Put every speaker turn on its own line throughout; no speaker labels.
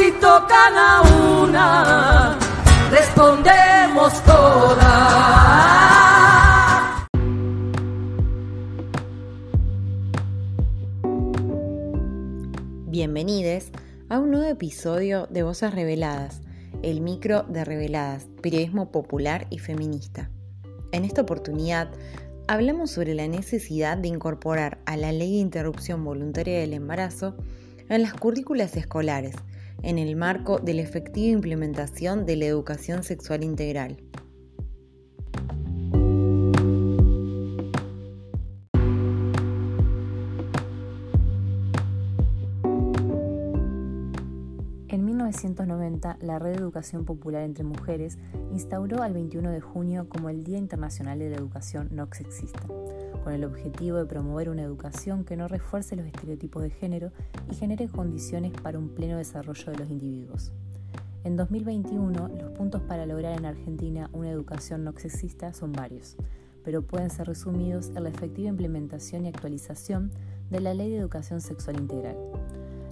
Si tocan a una, respondemos todas.
Bienvenidos a un nuevo episodio de Voces Reveladas, el micro de Reveladas, periodismo popular y feminista. En esta oportunidad hablamos sobre la necesidad de incorporar a la ley de interrupción voluntaria del embarazo en las currículas escolares, en el marco de la efectiva implementación de la educación sexual integral. En 1990, la Red de Educación Popular entre Mujeres instauró al 21 de junio como el Día Internacional de la Educación No Sexista, con el objetivo de promover una educación que no refuerce los estereotipos de género y genere condiciones para un pleno desarrollo de los individuos. En 2021, los puntos para lograr en Argentina una educación no sexista son varios, pero pueden ser resumidos en la efectiva implementación y actualización de la Ley de Educación Sexual Integral.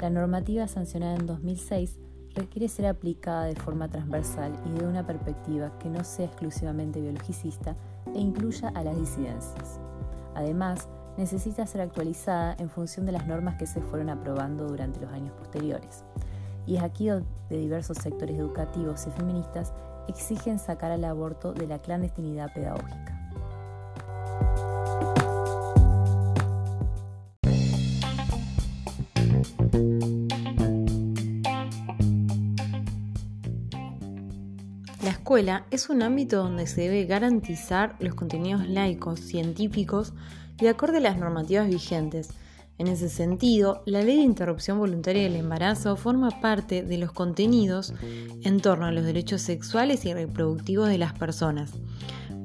La normativa sancionada en 2006 requiere ser aplicada de forma transversal y de una perspectiva que no sea exclusivamente biologicista e incluya a las disidencias. Además, necesita ser actualizada en función de las normas que se fueron aprobando durante los años posteriores. Y es aquí donde diversos sectores educativos y feministas exigen sacar al aborto de la clandestinidad pedagógica. Es un ámbito donde se debe garantizar los contenidos laicos, científicos y de acuerdo a las normativas vigentes. En ese sentido, la ley de interrupción voluntaria del embarazo forma parte de los contenidos en torno a los derechos sexuales y reproductivos de las personas.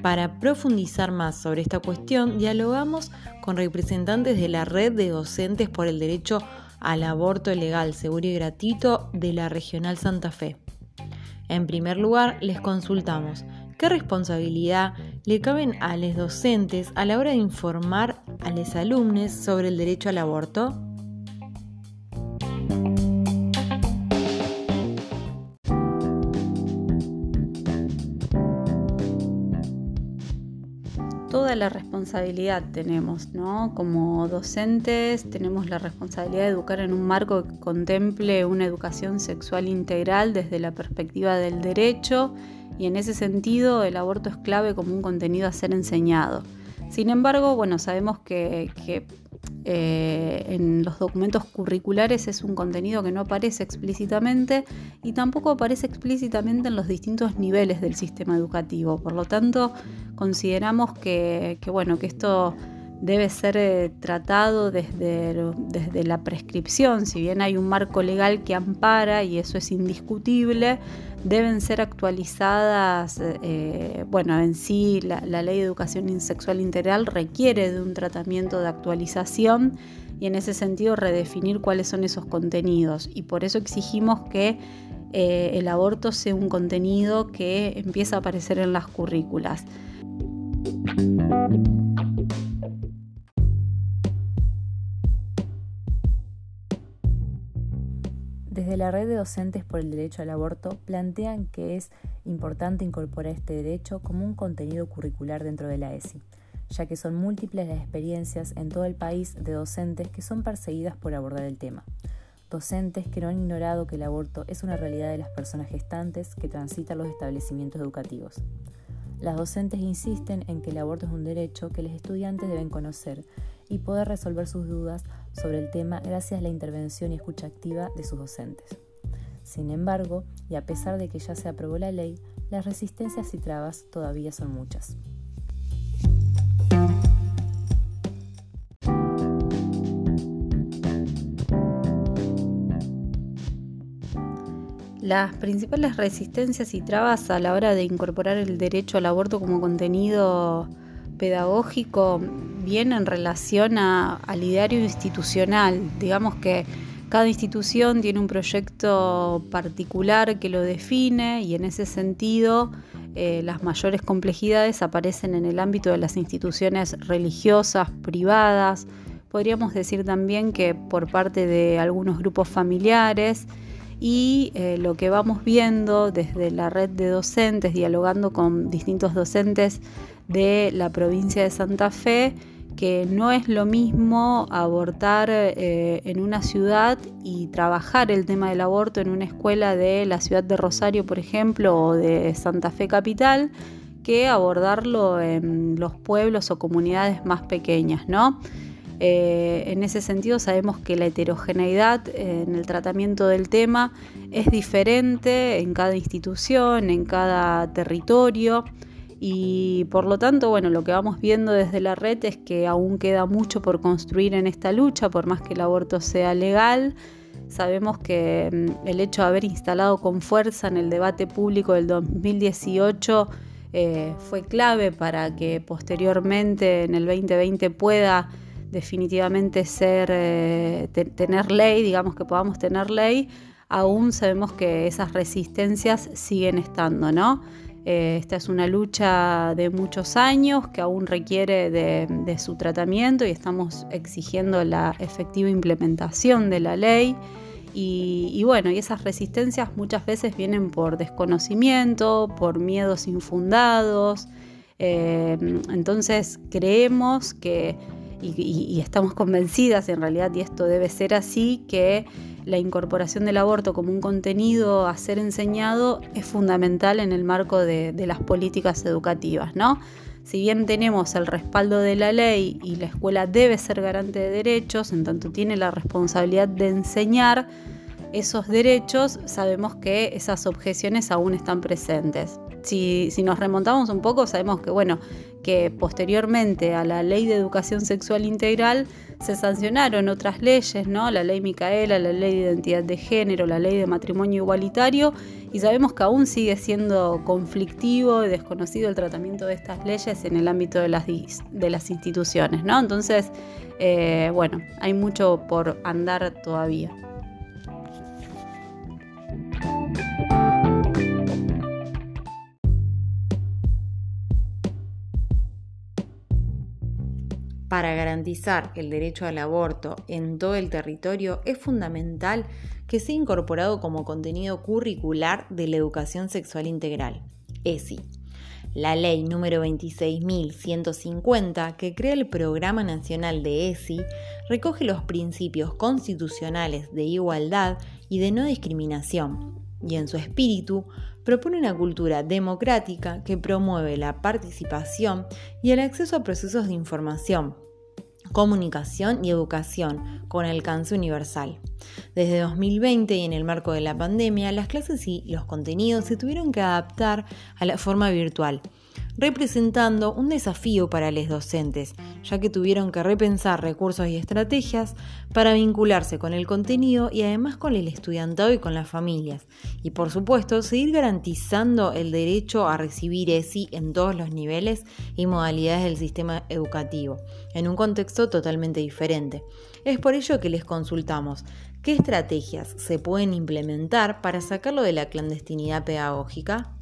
Para profundizar más sobre esta cuestión, dialogamos con representantes de la Red de Docentes por el Derecho al Aborto Legal, Seguro y Gratuito de la Regional Santa Fe. En primer lugar, les consultamos qué responsabilidad le caben a los docentes a la hora de informar a los alumnos sobre el derecho al aborto.
La responsabilidad tenemos, ¿no? Como docentes tenemos la responsabilidad de educar en un marco que contemple una educación sexual integral desde la perspectiva del derecho y en ese sentido el aborto es clave como un contenido a ser enseñado. Sin embargo, bueno, sabemos que, eh, en los documentos curriculares es un contenido que no aparece explícitamente y tampoco aparece explícitamente en los distintos niveles del sistema educativo. Por lo tanto, consideramos que, que bueno, que esto debe ser eh, tratado desde, desde, la prescripción, si bien hay un marco legal que ampara y eso es indiscutible, deben ser actualizadas, eh, bueno, en sí la, la, ley de educación sexual integral requiere de un tratamiento de actualización y en ese sentido redefinir cuáles son esos contenidos y por eso exigimos que eh, el aborto sea un contenido que empieza a aparecer en las currículas.
Desde la red de docentes por el derecho al aborto plantean que es importante incorporar este derecho como un contenido curricular dentro de la ESI, ya que son múltiples las experiencias en todo el país de docentes que son perseguidas por abordar el tema. Docentes que no han ignorado que el aborto es una realidad de las personas gestantes que transitan los establecimientos educativos. Las docentes insisten en que el aborto es un derecho que los estudiantes deben conocer y poder resolver sus dudas sobre el tema gracias a la intervención y escucha activa de sus docentes. Sin embargo, y a pesar de que ya se aprobó la ley, las resistencias y trabas todavía son muchas.
Las principales resistencias y trabas a la hora de incorporar el derecho al aborto como contenido pedagógico vienen en relación al ideario institucional. Digamos que cada institución tiene un proyecto particular que lo define y en ese sentido eh, las mayores complejidades aparecen en el ámbito de las instituciones religiosas, privadas, podríamos decir también que por parte de algunos grupos familiares y eh, lo que vamos viendo desde la red de docentes, dialogando con distintos docentes de la provincia de Santa Fe, que no es lo mismo abortar eh, en una ciudad y trabajar el tema del aborto en una escuela de la ciudad de Rosario, por ejemplo, o de Santa Fe Capital, que abordarlo en los pueblos o comunidades más pequeñas, ¿no? Eh, en ese sentido sabemos que la heterogeneidad en el tratamiento del tema es diferente en cada institución, en cada territorio. Y por lo tanto, bueno, lo que vamos viendo desde la red es que aún queda mucho por construir en esta lucha, por más que el aborto sea legal. Sabemos que mm, el hecho de haber instalado con fuerza en el debate público del 2018 eh, fue clave para que posteriormente en el 2020 pueda definitivamente ser eh, tener ley, digamos que podamos tener ley, aún sabemos que esas resistencias siguen estando, ¿no? Eh, esta es una lucha de muchos años que aún requiere de, su tratamiento y estamos exigiendo la efectiva implementación de la ley. Y, bueno, y esas resistencias muchas veces vienen por desconocimiento, por miedos infundados. Eh, entonces creemos que, y estamos convencidas en realidad, y esto debe ser así, que la incorporación del aborto como un contenido a ser enseñado es fundamental en el marco de, las políticas educativas, ¿no? Si bien tenemos el respaldo de la ley y la escuela debe ser garante de derechos, en tanto tiene la responsabilidad de enseñar esos derechos, sabemos que esas objeciones aún están presentes. Si, nos remontamos un poco, sabemos que, bueno, que posteriormente a la ley de educación sexual integral se sancionaron otras leyes, ¿no? La ley Micaela, la ley de identidad de género, la ley de matrimonio igualitario, y sabemos que aún sigue siendo conflictivo y desconocido el tratamiento de estas leyes en el ámbito de las, de las instituciones, ¿no? Entonces, eh, bueno, hay mucho por andar todavía.
Para garantizar el derecho al aborto en todo el territorio es fundamental que sea incorporado como contenido curricular de la educación sexual integral, ESI. La ley número 26.150, que crea el Programa Nacional de ESI, recoge los principios constitucionales de igualdad y de no discriminación, y en su espíritu propone una cultura democrática que promueve la participación y el acceso a procesos de información, comunicación y educación con alcance universal. Desde 2020 y en el marco de la pandemia, las clases y los contenidos se tuvieron que adaptar a la forma virtual representando un desafío para los docentes, ya que tuvieron que repensar recursos y estrategias para vincularse con el contenido y además con el estudiantado y con las familias. Y por supuesto, seguir garantizando el derecho a recibir ESI en todos los niveles y modalidades del sistema educativo, en un contexto totalmente diferente. Es por ello que les consultamos qué estrategias se pueden implementar para sacarlo de la clandestinidad pedagógica.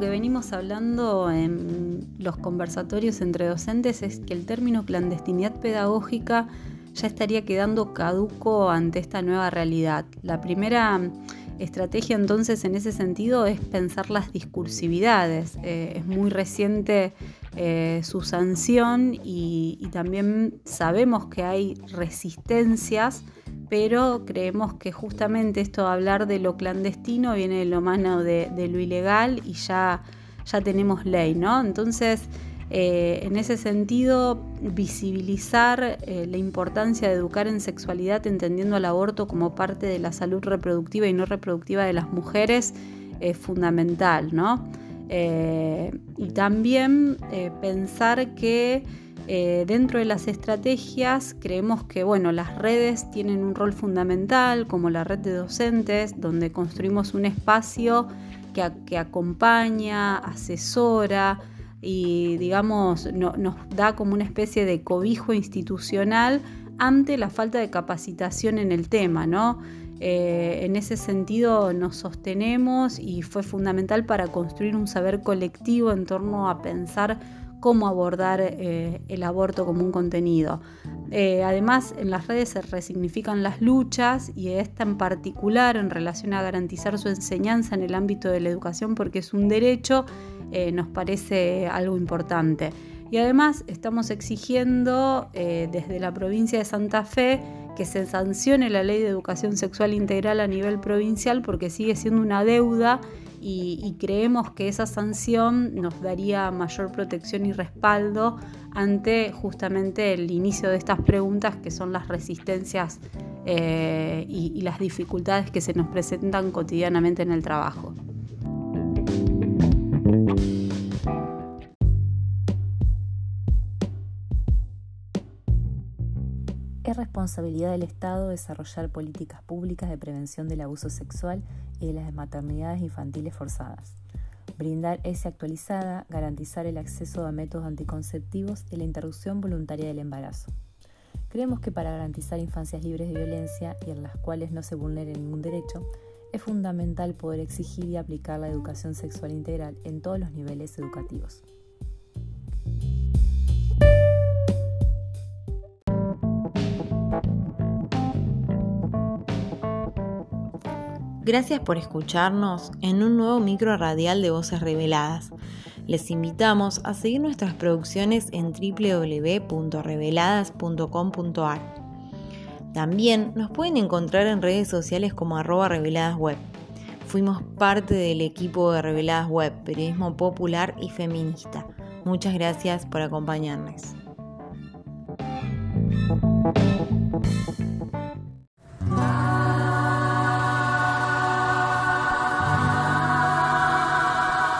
Que venimos hablando en los conversatorios entre docentes es que el término clandestinidad pedagógica ya estaría quedando caduco ante esta nueva realidad. La primera estrategia entonces en ese sentido es pensar las discursividades. Eh, es muy reciente eh, su sanción y, también sabemos que hay resistencias, pero creemos que justamente esto de hablar de lo clandestino viene de lo mano de, lo ilegal y ya, ya tenemos ley, ¿no? Entonces, eh, en ese sentido, visibilizar eh, la importancia de educar en sexualidad, entendiendo al aborto como parte de la salud reproductiva y no reproductiva de las mujeres, es fundamental, ¿no? Eh, y también pensar que eh, dentro de las estrategias creemos que bueno, las redes tienen un rol fundamental, como la red de docentes, donde construimos un espacio que, acompaña, asesora y digamos nos da como una especie de cobijo institucional ante la falta de capacitación en el tema, ¿no? Eh, en ese sentido nos sostenemos y fue fundamental para construir un saber colectivo en torno a pensar cómo abordar eh, el aborto como un contenido. Eh, además, en las redes se resignifican las luchas y esta en particular en relación a garantizar su enseñanza en el ámbito de la educación porque es un derecho, eh, nos parece algo importante. Y además estamos exigiendo desde la provincia de Santa Fe que se sancione la ley de educación sexual integral a nivel provincial porque sigue siendo una deuda y, creemos que esa sanción nos daría mayor protección y respaldo ante justamente el inicio de estas preguntas que son las resistencias eh, y las dificultades que se nos presentan cotidianamente en el trabajo.
Responsabilidad del Estado desarrollar políticas públicas de prevención del abuso sexual y de las maternidades infantiles forzadas. Brindar esa actualizada, garantizar el acceso a métodos anticonceptivos y la interrupción voluntaria del embarazo. Creemos que para garantizar infancias libres de violencia y en las cuales no se vulnere ningún derecho, es fundamental poder exigir y aplicar la educación sexual integral en todos los niveles educativos.
Gracias por escucharnos en un nuevo micro radial de Voces Reveladas. Les invitamos a seguir nuestras producciones en www.reveladas.com.ar. También nos pueden encontrar en redes sociales como arroba reveladasweb. Fuimos parte del equipo de Reveladas Web, periodismo popular y feminista. Muchas gracias por acompañarnos.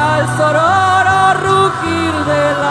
al sororo rugir de la